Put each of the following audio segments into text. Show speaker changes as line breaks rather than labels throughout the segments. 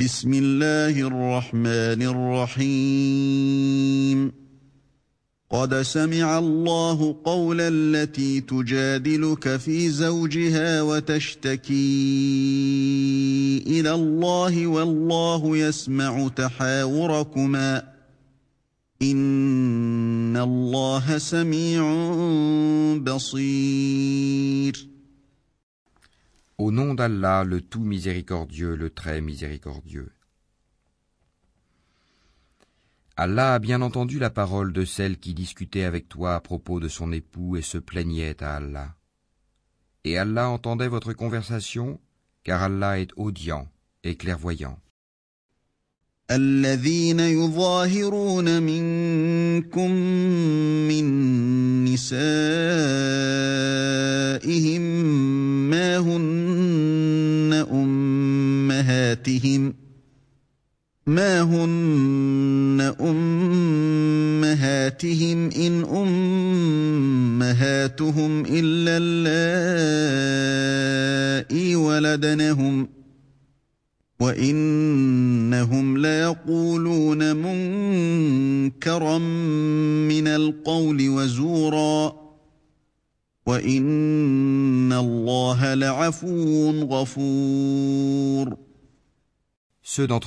بسم الله الرحمن الرحيم قد سمع الله قول التي تجادلك في زوجها وتشتكي الى الله والله يسمع تحاوركما ان الله سميع بصير
Au nom d'Allah, le tout miséricordieux, le très miséricordieux. Allah a bien entendu la parole de celle qui discutait avec toi à propos de son époux et se plaignait à Allah. Et Allah entendait votre conversation, car Allah est audient et clairvoyant.
الذين يظاهرون منكم من نسائهم ما هن أمهاتهم ما هن أمهاتهم إن أمهاتهم إلا اللائي ولدنهم ۖ Ceux d'entre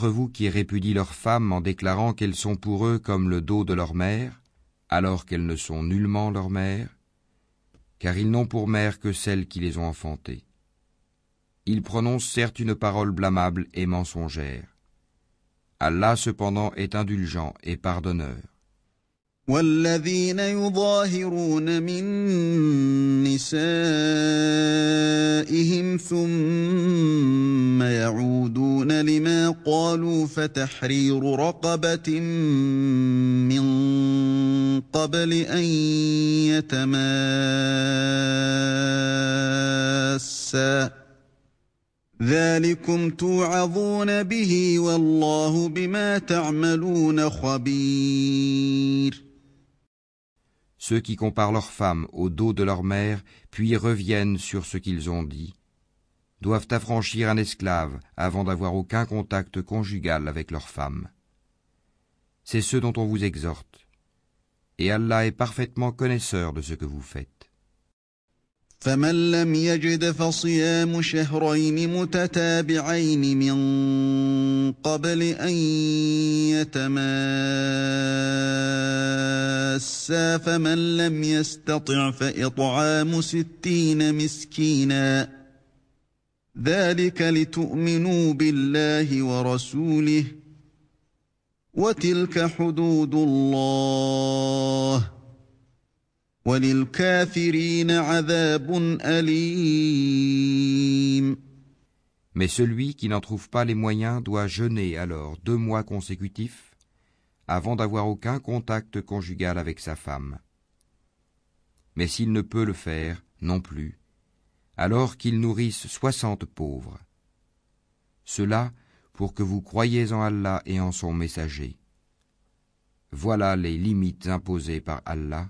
vous qui répudient leurs femmes en déclarant qu'elles sont pour eux comme le dos de leur mère, alors qu'elles ne sont nullement leur mère, car ils n'ont pour mère que celles qui les ont enfantées. Ils prononcent certes une parole blâmable et mensongère. Allah cependant est indulgent et pardonneur. والذين يظاهرون من نسائهم ثم يعودون لما قالوا فتحرير رقبه من قبل ان يتماسا ceux qui comparent leurs femmes au dos de leur mère, puis reviennent sur ce qu'ils ont dit, doivent affranchir un esclave avant d'avoir aucun contact conjugal avec leur femme. C'est ce dont on vous exhorte. Et Allah est parfaitement connaisseur de ce que vous faites.
فمن لم يجد فصيام شهرين متتابعين من قبل أن يتماسا فمن لم يستطع فإطعام ستين مسكينا ذلك لتؤمنوا بالله ورسوله وتلك حدود الله Mais
celui qui n'en trouve pas les moyens doit jeûner alors deux mois consécutifs avant d'avoir aucun contact conjugal avec sa femme. Mais s'il ne peut le faire non plus, alors qu'il nourrisse soixante pauvres. Cela pour que vous croyiez en Allah et en son messager. Voilà les limites imposées par Allah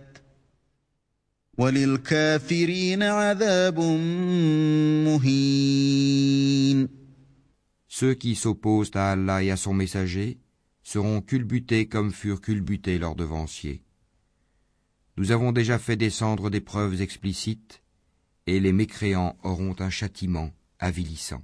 Ceux qui s'opposent à Allah et à son messager seront culbutés comme furent culbutés leurs devanciers. Nous avons déjà fait descendre des preuves explicites, et les mécréants auront un châtiment avilissant.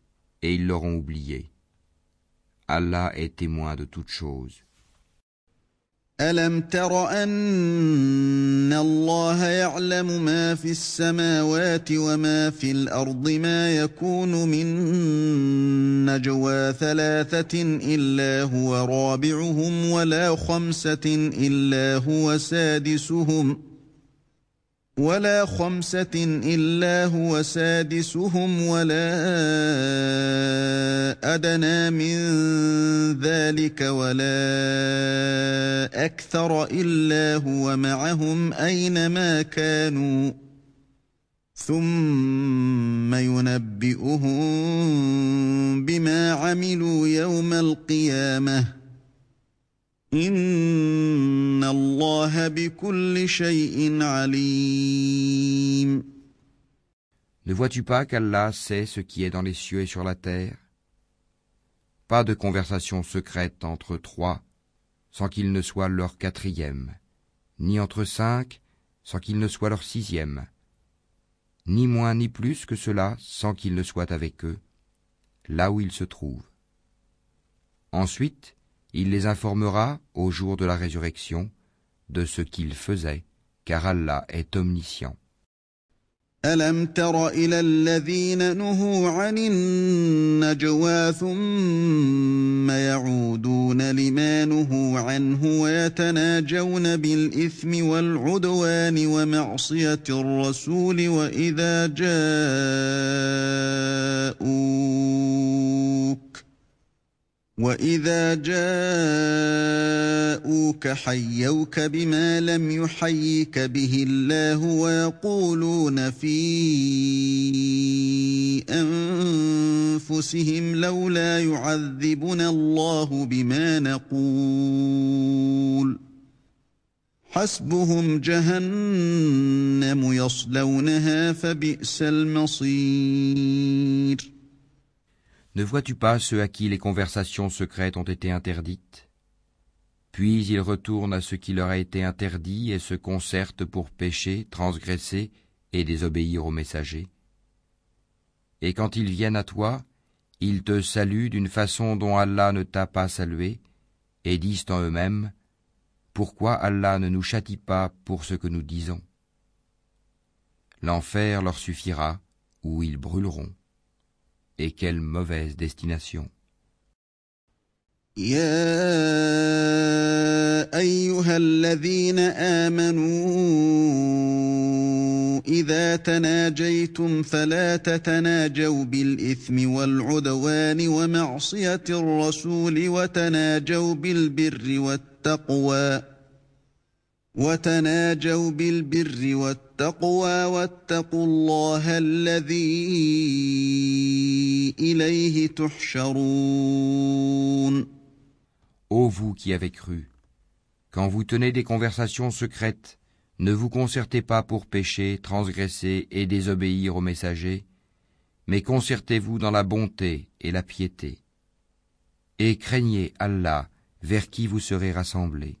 et ils l'auront oublié. Allah est témoin de toutes choses. ألم تر أن الله يعلم ما في السماوات
وما في الأرض ما يكون من نجوى ثلاثة إلا هو رابعهم ولا خمسة إلا هو سادسهم ۖ ولا خمسة إلا هو سادسهم ولا أدنى من ذلك ولا أكثر إلا هو معهم أينما كانوا ثم ينبئهم بما عملوا يوم القيامه Ne
vois-tu pas qu'Allah sait ce qui est dans les cieux et sur la terre Pas de conversation secrète entre trois sans qu'il ne soit leur quatrième, ni entre cinq sans qu'il ne soit leur sixième, ni moins ni plus que cela sans qu'il ne soit avec eux, là où ils se trouvent. Ensuite, il les informera, au jour de la résurrection, de ce qu'ils faisaient, car Allah est omniscient. ألم
تر إلى الذين نهوا عن النجوى ثم يعودون لما نهوا عنه ويتناجون بالإثم والعدوان ومعصية الرسول وإذا جاءوا واذا جاءوك حيوك بما لم يحيك به الله ويقولون في انفسهم لولا يعذبنا الله بما نقول حسبهم جهنم يصلونها فبئس المصير
Ne vois-tu pas ceux à qui les conversations secrètes ont été interdites Puis ils retournent à ce qui leur a été interdit et se concertent pour pécher, transgresser et désobéir aux messagers. Et quand ils viennent à toi, ils te saluent d'une façon dont Allah ne t'a pas salué, et disent en eux-mêmes Pourquoi Allah ne nous châtie pas pour ce que nous disons L'enfer leur suffira, ou ils brûleront et quelle mauvaise destination
Et ayouhal ladhina amanu idha tanajaytum fala bil ithmi wal udwani wa ma'siyati r-rasuli wa tanajaw birri birr Ô vous qui
avez cru, quand vous tenez des conversations secrètes, ne vous concertez pas pour pécher, transgresser et désobéir aux messagers, mais concertez-vous dans la bonté et la piété. Et craignez Allah, vers qui vous serez rassemblés.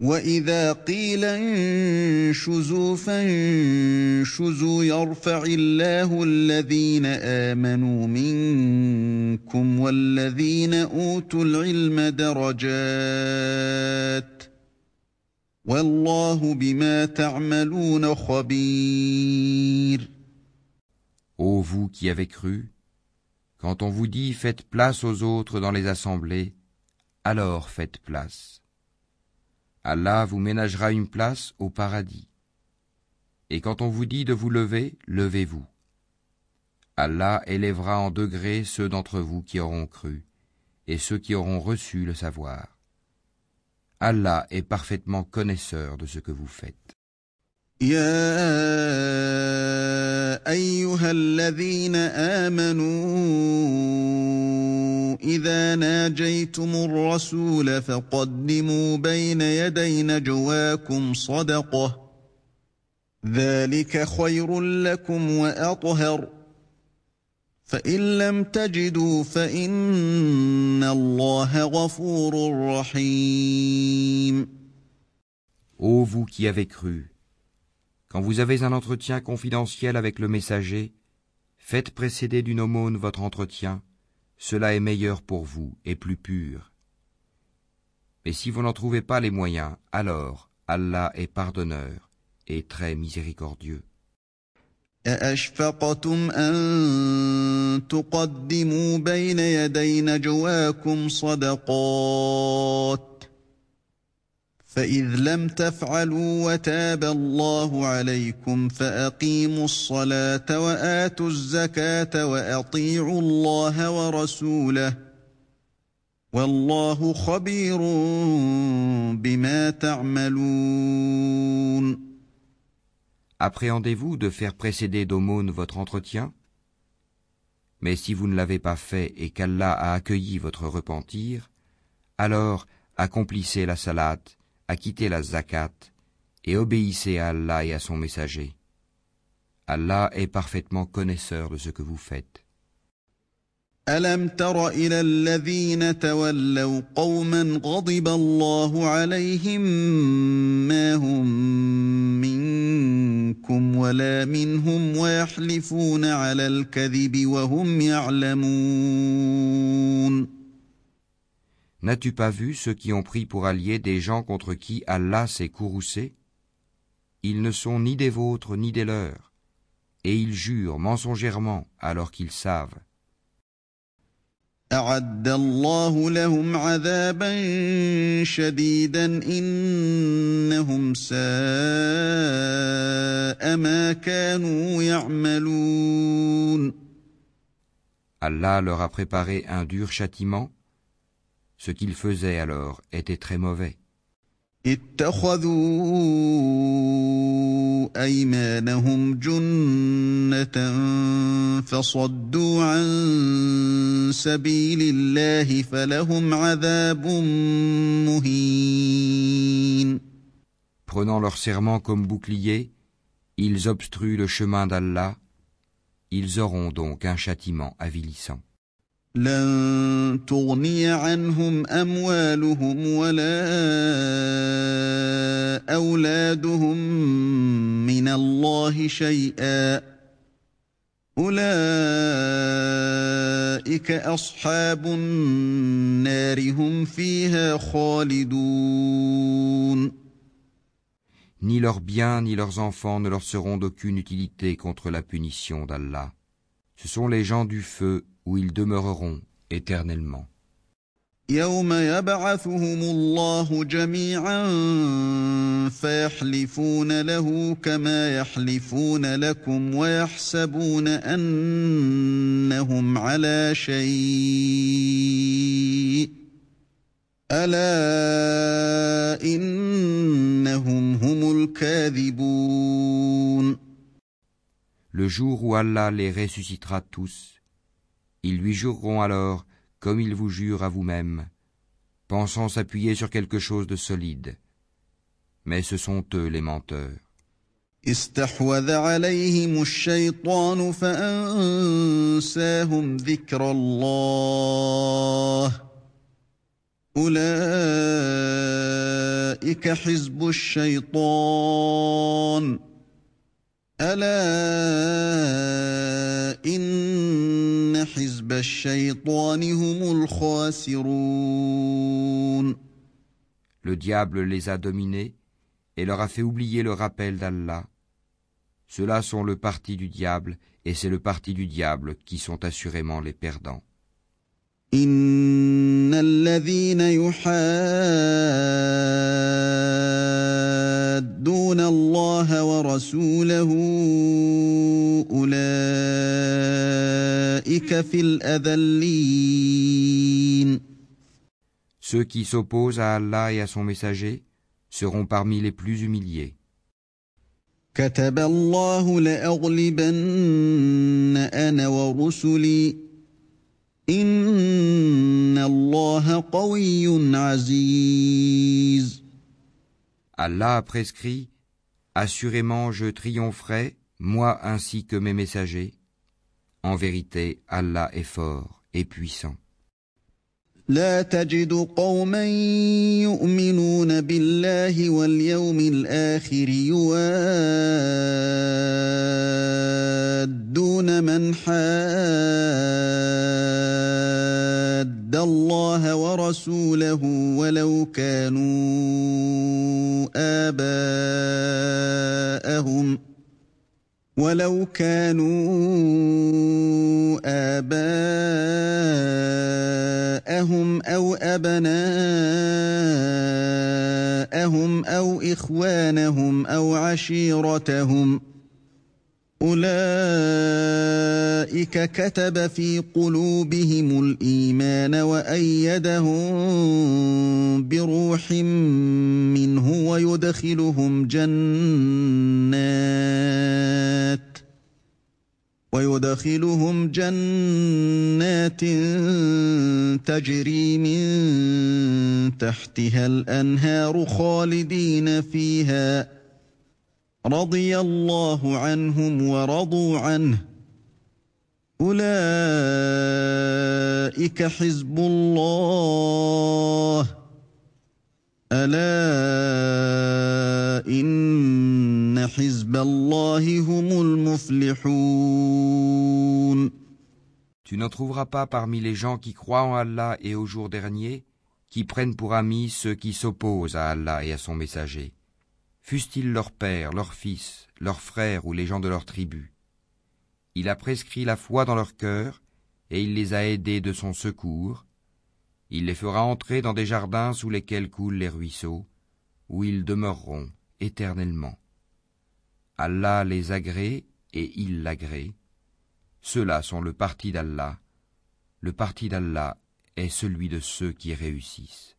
واذا قيل انشزوا فانشزوا يرفع الله الذين امنوا منكم والذين اوتوا العلم درجات والله بما تعملون خبير
Ô vous qui avez cru, quand on vous dit faites place aux autres dans les assemblées, alors faites place. Allah vous ménagera une place au paradis. Et quand on vous dit de vous lever, levez-vous. Allah élèvera en degrés ceux d'entre vous qui auront cru, et ceux qui auront reçu le savoir. Allah est parfaitement connaisseur de ce que vous faites.
يا ايها الذين امنوا اذا ناجيتم الرسول فقدموا بين يدي نجواكم صدقه ذلك خير لكم واطهر فان لم تجدوا فان الله غفور رحيم
Ô vous qui avez cru Quand vous avez un entretien confidentiel avec le messager, faites précéder d'une aumône votre entretien, cela est meilleur pour vous et plus pur. Mais si vous n'en trouvez pas les moyens, alors Allah est pardonneur et très miséricordieux. فإذ لم تفعلوا وتاب الله عليكم فأقيموا الصلاة وآتوا الزكاة وأطيعوا الله ورسوله والله خبير بما تعملون Appréhendez-vous de faire précéder d'aumône votre entretien Mais si vous ne l'avez pas fait et qu'Allah a accueilli votre repentir, alors accomplissez la salate acquittez la zakat et obéissez à Allah et à son messager. Allah est parfaitement connaisseur de ce que vous faites.
ألم تر إلى الذين تولوا قوما غضب الله عليهم ما هم منكم ولا منهم ويحلفون على الكذب وهم يعلمون
N'as-tu pas vu ceux qui ont pris pour alliés des gens contre qui Allah s'est courroucé Ils ne sont ni des vôtres ni des leurs, et ils jurent mensongèrement alors qu'ils savent.
Allah
leur a préparé un dur châtiment ce qu'ils faisaient alors était très mauvais. prenant leur serment comme bouclier ils obstruent le chemin d'Allah ils auront donc un châtiment avilissant
لن تغني عنهم أموالهم ولا أولادهم من الله شيئا أولئك أصحاب النار هم فيها خالدون
Ni leurs biens ni leurs enfants ne leur seront d'aucune utilité contre la punition d'Allah. Ce sont les gens du feu où ils demeureront
éternellement. يوم يبعثهم الله جميعا فيحلفون له كما يحلفون لكم ويحسبون انهم على شيء الا انهم هم الكاذبون
le jour où Allah les ressuscitera tous, ils lui jureront alors comme ils vous jurent à vous-même, pensant s'appuyer sur quelque chose de solide. Mais ce sont eux les menteurs.
Le
diable les a dominés et leur a fait oublier le rappel d'Allah. Ceux-là sont le parti du diable et c'est le parti du diable qui sont assurément les perdants.
يحادون الله ورسوله أولئك في الأذلين
Ceux qui s'opposent à Allah et à son messager seront parmi les plus humiliés. كتب الله لأغلبن أنا ورسلي
إن الله
قوي عزيز Allah a prescrit Assurément je triompherai, moi ainsi que mes messagers. En vérité, Allah est fort et puissant.
لا تجد قوما يؤمنون بالله واليوم الآخر يوادون من حاد الله ورسوله ولو كانوا آباءهم ۖ ولو كانوا آباءهم أو أبناءهم أو إخوانهم أو عشيرتهم ۖ أولئك كتب في قلوبهم الإيمان وأيدهم بروح منه ويدخلهم جنات ويدخلهم جنات تجري من تحتها الأنهار خالدين فيها ۖ Tu n'en trouveras
pas parmi les gens qui croient en Allah et au jour dernier, qui prennent pour amis ceux qui s'opposent à Allah et à son messager fussent-ils leurs pères, leurs fils, leurs frères ou les gens de leur tribu. Il a prescrit la foi dans leur cœur, et il les a aidés de son secours. Il les fera entrer dans des jardins sous lesquels coulent les ruisseaux, où ils demeureront éternellement. Allah les agrée et il l'agrée. Ceux-là sont le parti d'Allah. Le parti d'Allah est celui de ceux qui réussissent.